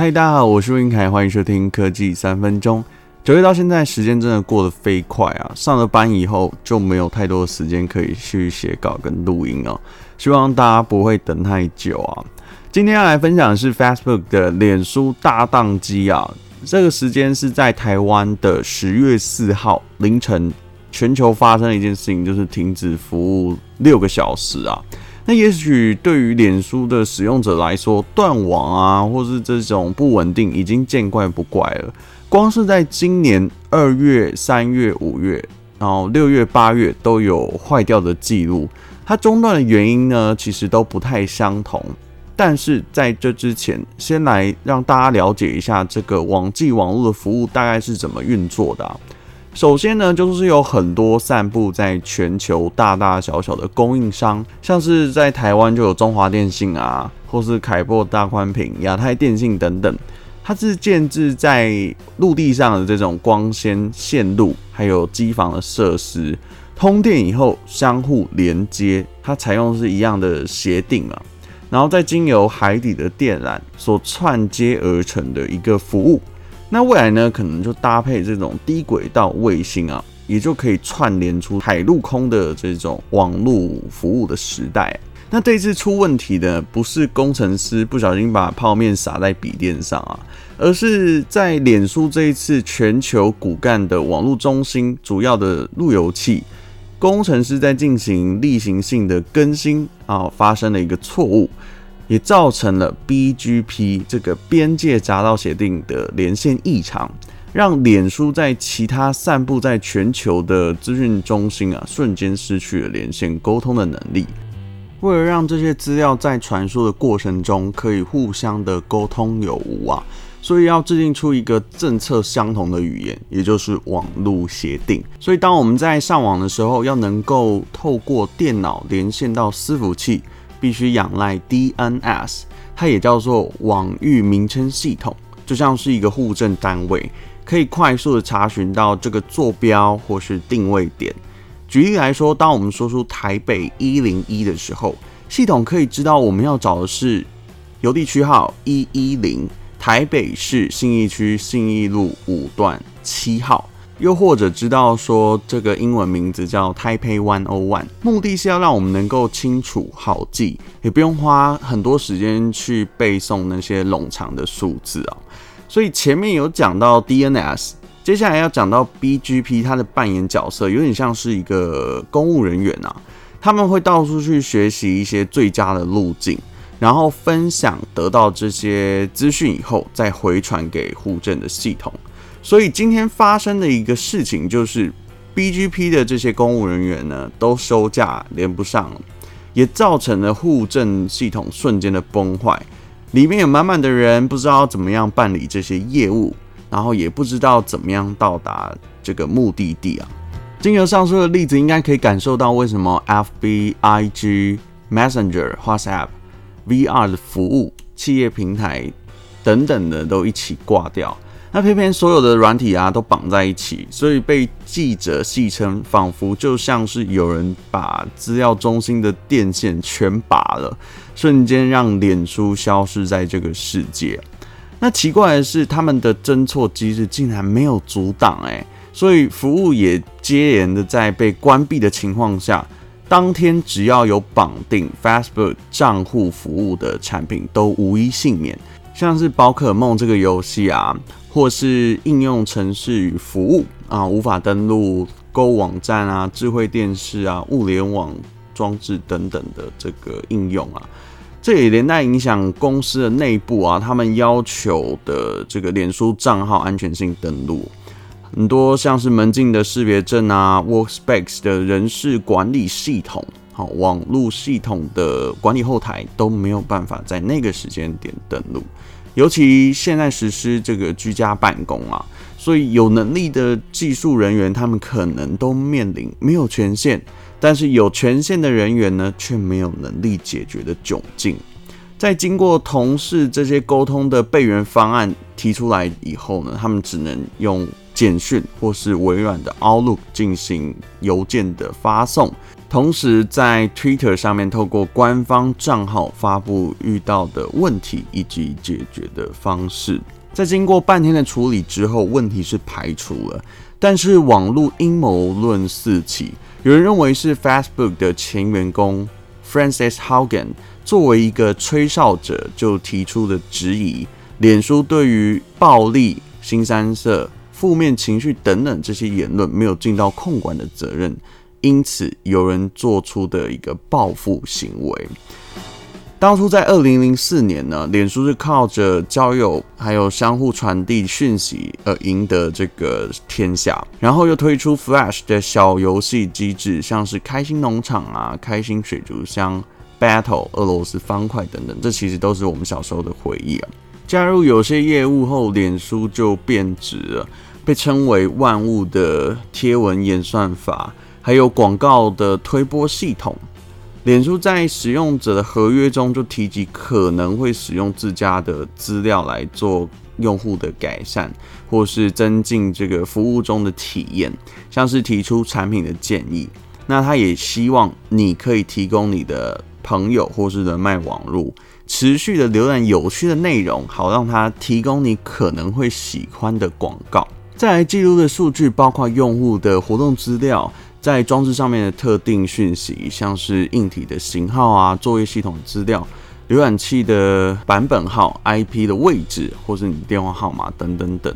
嗨，大家好，我是温凯，欢迎收听科技三分钟。九月到现在，时间真的过得飞快啊！上了班以后就没有太多的时间可以去写稿跟录音哦。希望大家不会等太久啊。今天要来分享的是 Facebook 的脸书大当机啊。这个时间是在台湾的十月四号凌晨，全球发生的一件事情，就是停止服务六个小时啊。那也许对于脸书的使用者来说，断网啊，或是这种不稳定，已经见怪不怪了。光是在今年二月、三月、五月，然后六月、八月都有坏掉的记录。它中断的原因呢，其实都不太相同。但是在这之前，先来让大家了解一下这个网际网络的服务大概是怎么运作的啊。首先呢，就是有很多散布在全球大大小小的供应商，像是在台湾就有中华电信啊，或是凯擘大宽频、亚太电信等等，它是建置在陆地上的这种光纤线路，还有机房的设施，通电以后相互连接，它采用是一样的协定啊，然后再经由海底的电缆所串接而成的一个服务。那未来呢，可能就搭配这种低轨道卫星啊，也就可以串联出海陆空的这种网络服务的时代。那这次出问题的不是工程师不小心把泡面洒在笔电上啊，而是在脸书这一次全球骨干的网络中心主要的路由器，工程师在进行例行性的更新啊，发生了一个错误。也造成了 BGP 这个边界匝道协定的连线异常，让脸书在其他散布在全球的资讯中心啊，瞬间失去了连线沟通的能力。为了让这些资料在传输的过程中可以互相的沟通有无啊，所以要制定出一个政策相同的语言，也就是网络协定。所以当我们在上网的时候，要能够透过电脑连线到伺服器。必须仰赖 DNS，它也叫做网域名称系统，就像是一个户政单位，可以快速的查询到这个坐标或是定位点。举例来说，当我们说出台北一零一的时候，系统可以知道我们要找的是邮递区号一一零，台北市信义区信义路五段七号。又或者知道说这个英文名字叫 Taipei One O One，目的是要让我们能够清楚好记，也不用花很多时间去背诵那些冗长的数字啊。所以前面有讲到 DNS，接下来要讲到 BGP，它的扮演角色有点像是一个公务人员啊，他们会到处去学习一些最佳的路径，然后分享得到这些资讯以后，再回传给户政的系统。所以今天发生的一个事情就是，BGP 的这些公务人员呢都休假连不上了，也造成了户政系统瞬间的崩坏，里面有满满的人不知道怎么样办理这些业务，然后也不知道怎么样到达这个目的地啊。经由上述的例子，应该可以感受到为什么 FB、IG、Messenger、WhatsApp、VR 的服务、企业平台等等的都一起挂掉。那偏偏所有的软体啊都绑在一起，所以被记者戏称，仿佛就像是有人把资料中心的电线全拔了，瞬间让脸书消失在这个世界。那奇怪的是，他们的侦错机制竟然没有阻挡，哎，所以服务也接连的在被关闭的情况下，当天只要有绑定 Facebook 账户服务的产品都无一幸免，像是宝可梦这个游戏啊。或是应用程式与服务啊，无法登录购物网站啊、智慧电视啊、物联网装置等等的这个应用啊，这也连带影响公司的内部啊，他们要求的这个脸书账号安全性登录，很多像是门禁的识别证啊、Workspace 的人事管理系统、好网络系统的管理后台都没有办法在那个时间点登录。尤其现在实施这个居家办公啊，所以有能力的技术人员，他们可能都面临没有权限，但是有权限的人员呢，却没有能力解决的窘境。在经过同事这些沟通的备援方案提出来以后呢，他们只能用简讯或是微软的 Outlook 进行邮件的发送，同时在 Twitter 上面透过官方账号发布遇到的问题以及解决的方式。在经过半天的处理之后，问题是排除了，但是网络阴谋论四起，有人认为是 Facebook 的前员工 Francis Haugen 作为一个吹哨者，就提出了质疑，脸书对于暴力、新三色、负面情绪等等这些言论没有尽到控管的责任，因此有人做出的一个报复行为。当初在二零零四年呢，脸书是靠着交友还有相互传递讯息而赢得这个天下，然后又推出 Flash 的小游戏机制，像是开心农场啊、开心水族箱、Battle、俄罗斯方块等等，这其实都是我们小时候的回忆啊。加入有些业务后，脸书就变质了，被称为万物的贴文演算法，还有广告的推播系统。脸书在使用者的合约中就提及可能会使用自家的资料来做用户的改善，或是增进这个服务中的体验，像是提出产品的建议。那他也希望你可以提供你的朋友或是人脉网络，持续的浏览有趣的内容，好让他提供你可能会喜欢的广告。再来记录的数据包括用户的活动资料。在装置上面的特定讯息，像是硬体的型号啊、作业系统资料、浏览器的版本号、IP 的位置，或是你电话号码等等等。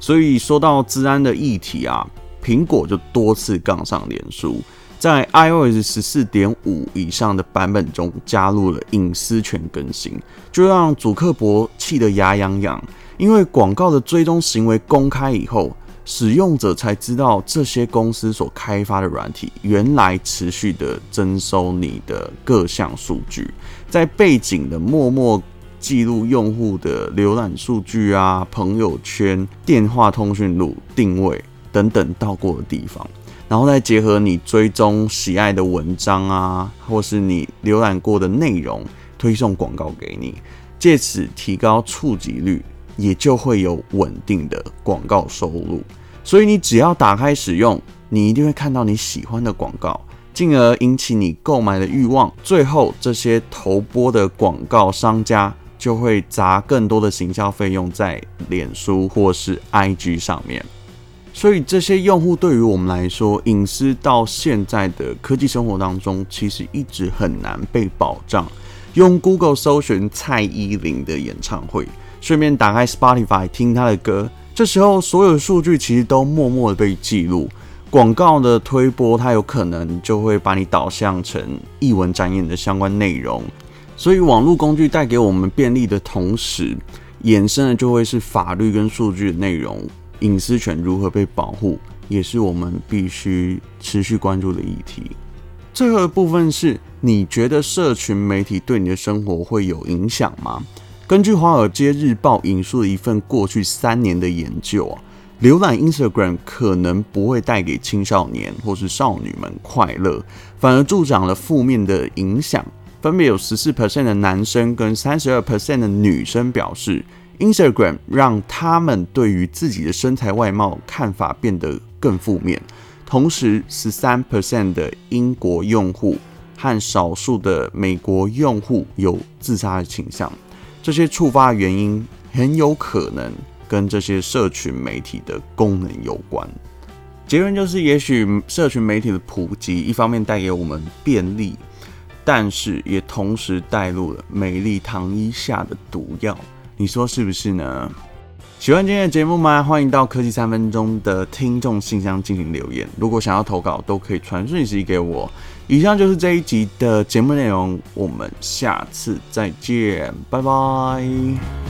所以说到治安的议题啊，苹果就多次杠上脸书，在 iOS 十四点五以上的版本中加入了隐私权更新，就让祖克伯气得牙痒痒，因为广告的追踪行为公开以后。使用者才知道这些公司所开发的软体原来持续的征收你的各项数据，在背景的默默记录用户的浏览数据啊、朋友圈、电话通讯录、定位等等到过的地方，然后再结合你追踪喜爱的文章啊，或是你浏览过的内容，推送广告给你，借此提高触及率。也就会有稳定的广告收入，所以你只要打开使用，你一定会看到你喜欢的广告，进而引起你购买的欲望。最后，这些投播的广告商家就会砸更多的行销费用在脸书或是 IG 上面。所以，这些用户对于我们来说，隐私到现在的科技生活当中，其实一直很难被保障。用 Google 搜寻蔡依林的演唱会。顺便打开 Spotify 听他的歌，这时候所有数据其实都默默的被记录。广告的推播，它有可能就会把你导向成艺文展演的相关内容。所以网络工具带给我们便利的同时，衍生的就会是法律跟数据的内容，隐私权如何被保护，也是我们必须持续关注的议题。最后的部分是，你觉得社群媒体对你的生活会有影响吗？根据《华尔街日报》引述的一份过去三年的研究啊，浏览 Instagram 可能不会带给青少年或是少女们快乐，反而助长了负面的影响。分别有十四 percent 的男生跟三十二 percent 的女生表示，Instagram 让他们对于自己的身材外貌看法变得更负面。同时，十三 percent 的英国用户和少数的美国用户有自杀的倾向。这些触发原因很有可能跟这些社群媒体的功能有关。结论就是，也许社群媒体的普及，一方面带给我们便利，但是也同时带入了美丽糖衣下的毒药。你说是不是呢？喜欢今天的节目吗？欢迎到科技三分钟的听众信箱进行留言。如果想要投稿，都可以传讯息给我。以上就是这一集的节目内容，我们下次再见，拜拜。